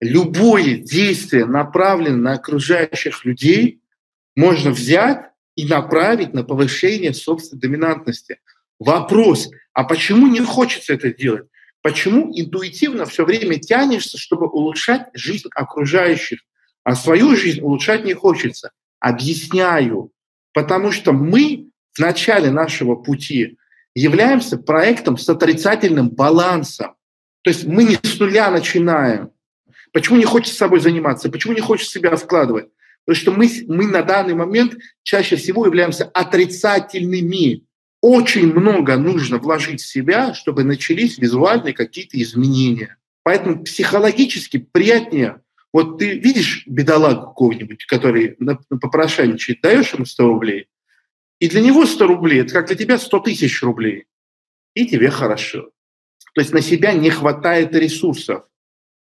любое действие, направленное на окружающих людей, можно взять и направить на повышение собственной доминантности. Вопрос, а почему не хочется это делать? Почему интуитивно все время тянешься, чтобы улучшать жизнь окружающих, а свою жизнь улучшать не хочется? Объясняю. Потому что мы в начале нашего пути являемся проектом с отрицательным балансом. То есть мы не с нуля начинаем. Почему не хочется собой заниматься? Почему не хочется себя вкладывать? Потому что мы, мы на данный момент чаще всего являемся отрицательными. Очень много нужно вложить в себя, чтобы начались визуальные какие-то изменения. Поэтому психологически приятнее. Вот ты видишь бедолагу какого-нибудь, который на, на попрошайничает, даешь ему 100 рублей, и для него 100 рублей – это как для тебя 100 тысяч рублей. И тебе хорошо. То есть на себя не хватает ресурсов.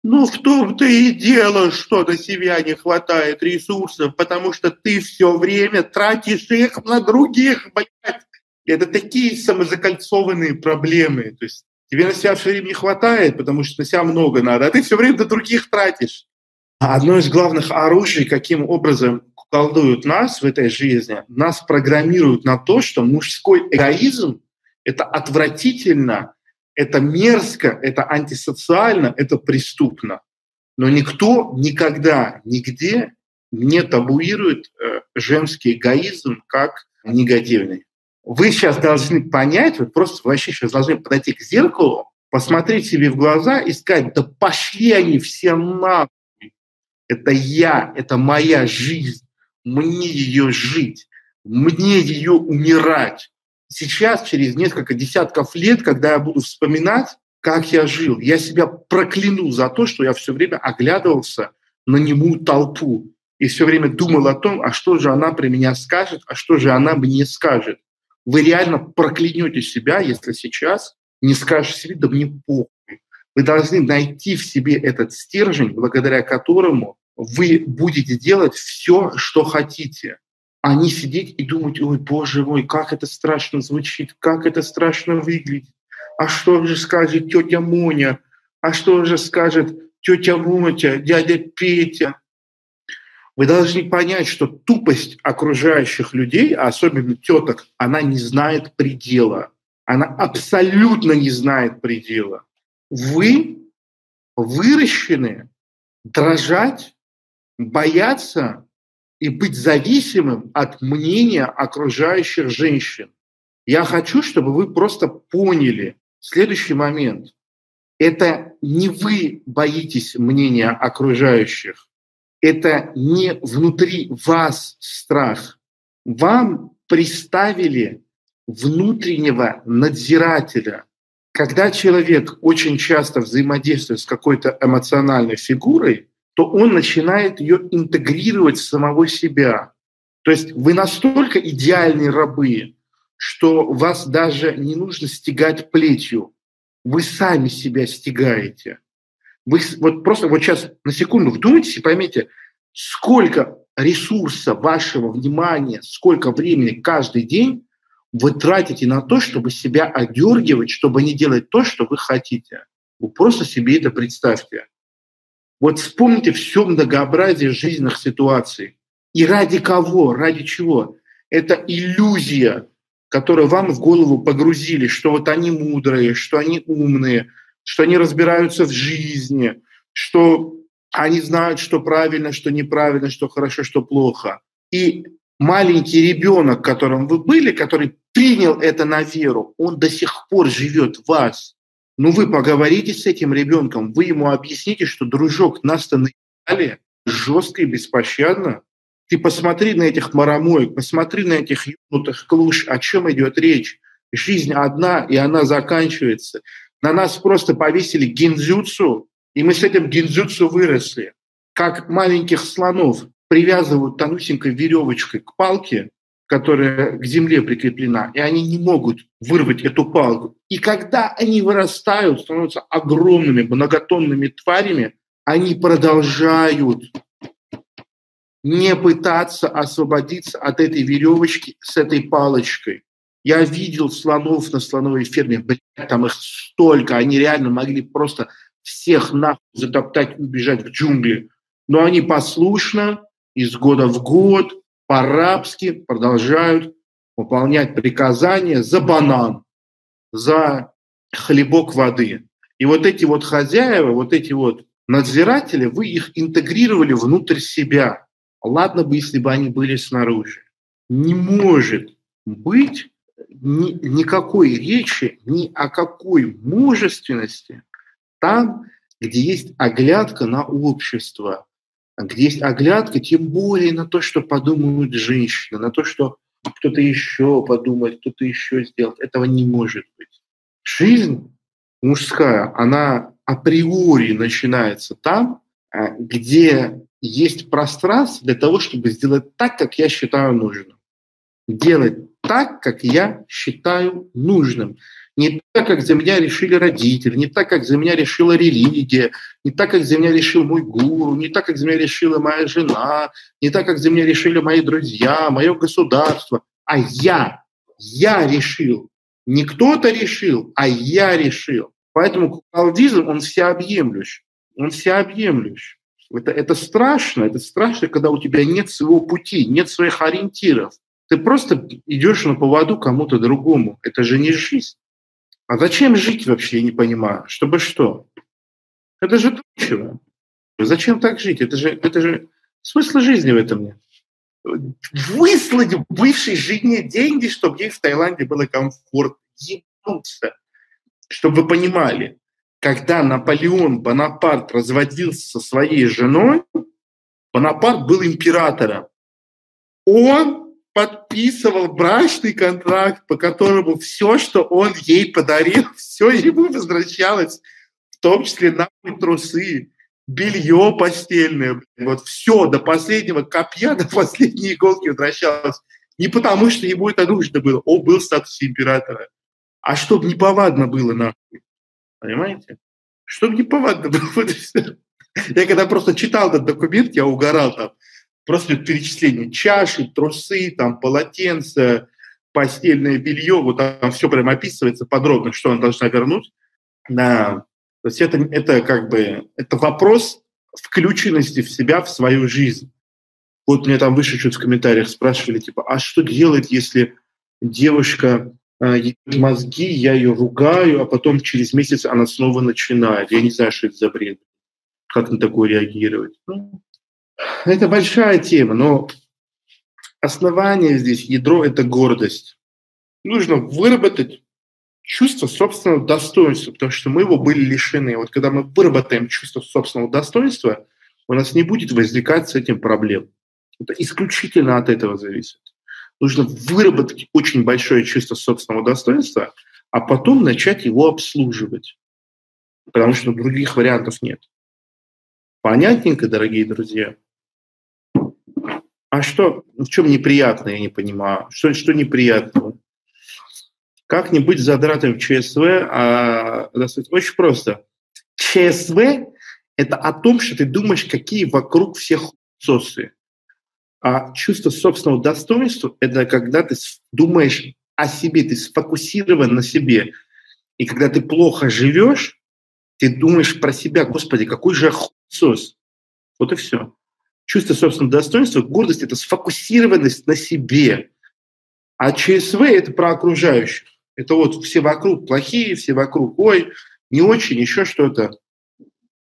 Ну, в том-то и дело, что на себя не хватает ресурсов, потому что ты все время тратишь их на других, блядь. Это такие самозакольцованные проблемы. То есть тебе на себя все время не хватает, потому что на себя много надо, а ты все время на других тратишь. А одно из главных оружий, каким образом колдуют нас в этой жизни, нас программируют на то, что мужской эгоизм – это отвратительно, это мерзко, это антисоциально, это преступно. Но никто никогда, нигде не табуирует э, женский эгоизм как негативный. Вы сейчас должны понять, вы просто вообще сейчас должны подойти к зеркалу, посмотреть себе в глаза и сказать, да пошли они все нахуй. Это я, это моя жизнь, мне ее жить, мне ее умирать сейчас, через несколько десятков лет, когда я буду вспоминать, как я жил, я себя прокляну за то, что я все время оглядывался на немую толпу и все время думал о том, а что же она при меня скажет, а что же она мне скажет. Вы реально проклянете себя, если сейчас не скажете себе, да мне похуй. Вы должны найти в себе этот стержень, благодаря которому вы будете делать все, что хотите а не сидеть и думать, ой, боже мой, как это страшно звучит, как это страшно выглядит. А что же скажет тетя Моня? А что же скажет тетя Мотя, дядя Петя? Вы должны понять, что тупость окружающих людей, а особенно теток, она не знает предела. Она абсолютно не знает предела. Вы выращены дрожать, бояться и быть зависимым от мнения окружающих женщин. Я хочу, чтобы вы просто поняли следующий момент. Это не вы боитесь мнения окружающих, это не внутри вас страх. Вам приставили внутреннего надзирателя. Когда человек очень часто взаимодействует с какой-то эмоциональной фигурой, то он начинает ее интегрировать в самого себя. То есть вы настолько идеальные рабы, что вас даже не нужно стегать плетью. Вы сами себя стегаете. Вы вот просто вот сейчас на секунду вдумайтесь и поймите, сколько ресурса вашего внимания, сколько времени каждый день вы тратите на то, чтобы себя одергивать, чтобы не делать то, что вы хотите. Вы просто себе это представьте. Вот вспомните все многообразие жизненных ситуаций. И ради кого, ради чего? Это иллюзия, которую вам в голову погрузили, что вот они мудрые, что они умные, что они разбираются в жизни, что они знают, что правильно, что неправильно, что хорошо, что плохо. И маленький ребенок, которым вы были, который принял это на веру, он до сих пор живет в вас. Ну, вы поговорите с этим ребенком, вы ему объясните, что, дружок, нас-то наебали жестко и беспощадно. Ты посмотри на этих марамоек, посмотри на этих ебнутых клуш, о чем идет речь. Жизнь одна, и она заканчивается. На нас просто повесили гинзюцу, и мы с этим гинзюцу выросли. Как маленьких слонов привязывают тонусенькой веревочкой к палке, которая к земле прикреплена, и они не могут вырвать эту палку. И когда они вырастают, становятся огромными многотонными тварями, они продолжают не пытаться освободиться от этой веревочки с этой палочкой. Я видел слонов на слоновой ферме, блядь, там их столько, они реально могли просто всех нахуй затоптать, убежать в джунгли. Но они послушно из года в год по-рабски продолжают выполнять приказания за банан, за хлебок воды. И вот эти вот хозяева, вот эти вот надзиратели, вы их интегрировали внутрь себя. Ладно бы, если бы они были снаружи. Не может быть ни, никакой речи ни о какой мужественности там, где есть оглядка на общество, где есть оглядка, тем более на то, что подумают женщины, на то, что кто-то еще подумает, кто-то еще сделает. Этого не может быть. Жизнь мужская, она априори начинается там, э, где есть пространство для того, чтобы сделать так, как я считаю нужным. Делать так, как я считаю нужным. Не так, как за меня решили родители, не так, как за меня решила религия, не так, как за меня решил мой гуру, не так, как за меня решила моя жена, не так, как за меня решили мои друзья, мое государство. А я, я решил. Не кто-то решил, а я решил. Поэтому куколдизм, он всеобъемлющ. Он всеобъемлющ. Это, это страшно, это страшно, когда у тебя нет своего пути, нет своих ориентиров. Ты просто идешь на поводу кому-то другому. Это же не жизнь. А зачем жить вообще, я не понимаю. Чтобы что? Это же чего? Зачем так жить? Это же, это же смысла жизни в этом нет. Выслать бывшей жене деньги, чтобы ей в Таиланде было комфортно. Ебнуться. Чтобы вы понимали, когда Наполеон Бонапарт разводился со своей женой, Бонапарт был императором. Он подписывал брачный контракт, по которому все, что он ей подарил, все ему возвращалось, в том числе нахуй трусы, белье постельное, вот все до последнего копья, до последней иголки возвращалось. Не потому, что ему это нужно было, он был в статусе императора, а чтобы неповадно было нахуй. Понимаете? Чтобы неповадно было. Я когда просто читал этот документ, я угорал там просто перечисление чаши, трусы, там, полотенца, постельное белье, вот там все прям описывается подробно, что она должна вернуть. Да. То есть это, это как бы это вопрос включенности в себя, в свою жизнь. Вот мне там выше чуть в комментариях спрашивали, типа, а что делать, если девушка э, мозги, я ее ругаю, а потом через месяц она снова начинает. Я не знаю, что это за бред. Как на такое реагировать? Ну, это большая тема, но основание здесь, ядро – это гордость. Нужно выработать чувство собственного достоинства, потому что мы его были лишены. Вот когда мы выработаем чувство собственного достоинства, у нас не будет возникать с этим проблем. Это исключительно от этого зависит. Нужно выработать очень большое чувство собственного достоинства, а потом начать его обслуживать. Потому что других вариантов нет. Понятненько, дорогие друзья? А что, в чем неприятно, я не понимаю. Что, что неприятного? Как не быть задратым в ЧСВ? А, очень просто. ЧСВ – это о том, что ты думаешь, какие вокруг всех сосы. А чувство собственного достоинства – это когда ты думаешь о себе, ты сфокусирован на себе. И когда ты плохо живешь, ты думаешь про себя, господи, какой же сос. Вот и все чувство собственного достоинства, гордость – это сфокусированность на себе. А ЧСВ – это про окружающих. Это вот все вокруг плохие, все вокруг, ой, не очень, еще что-то.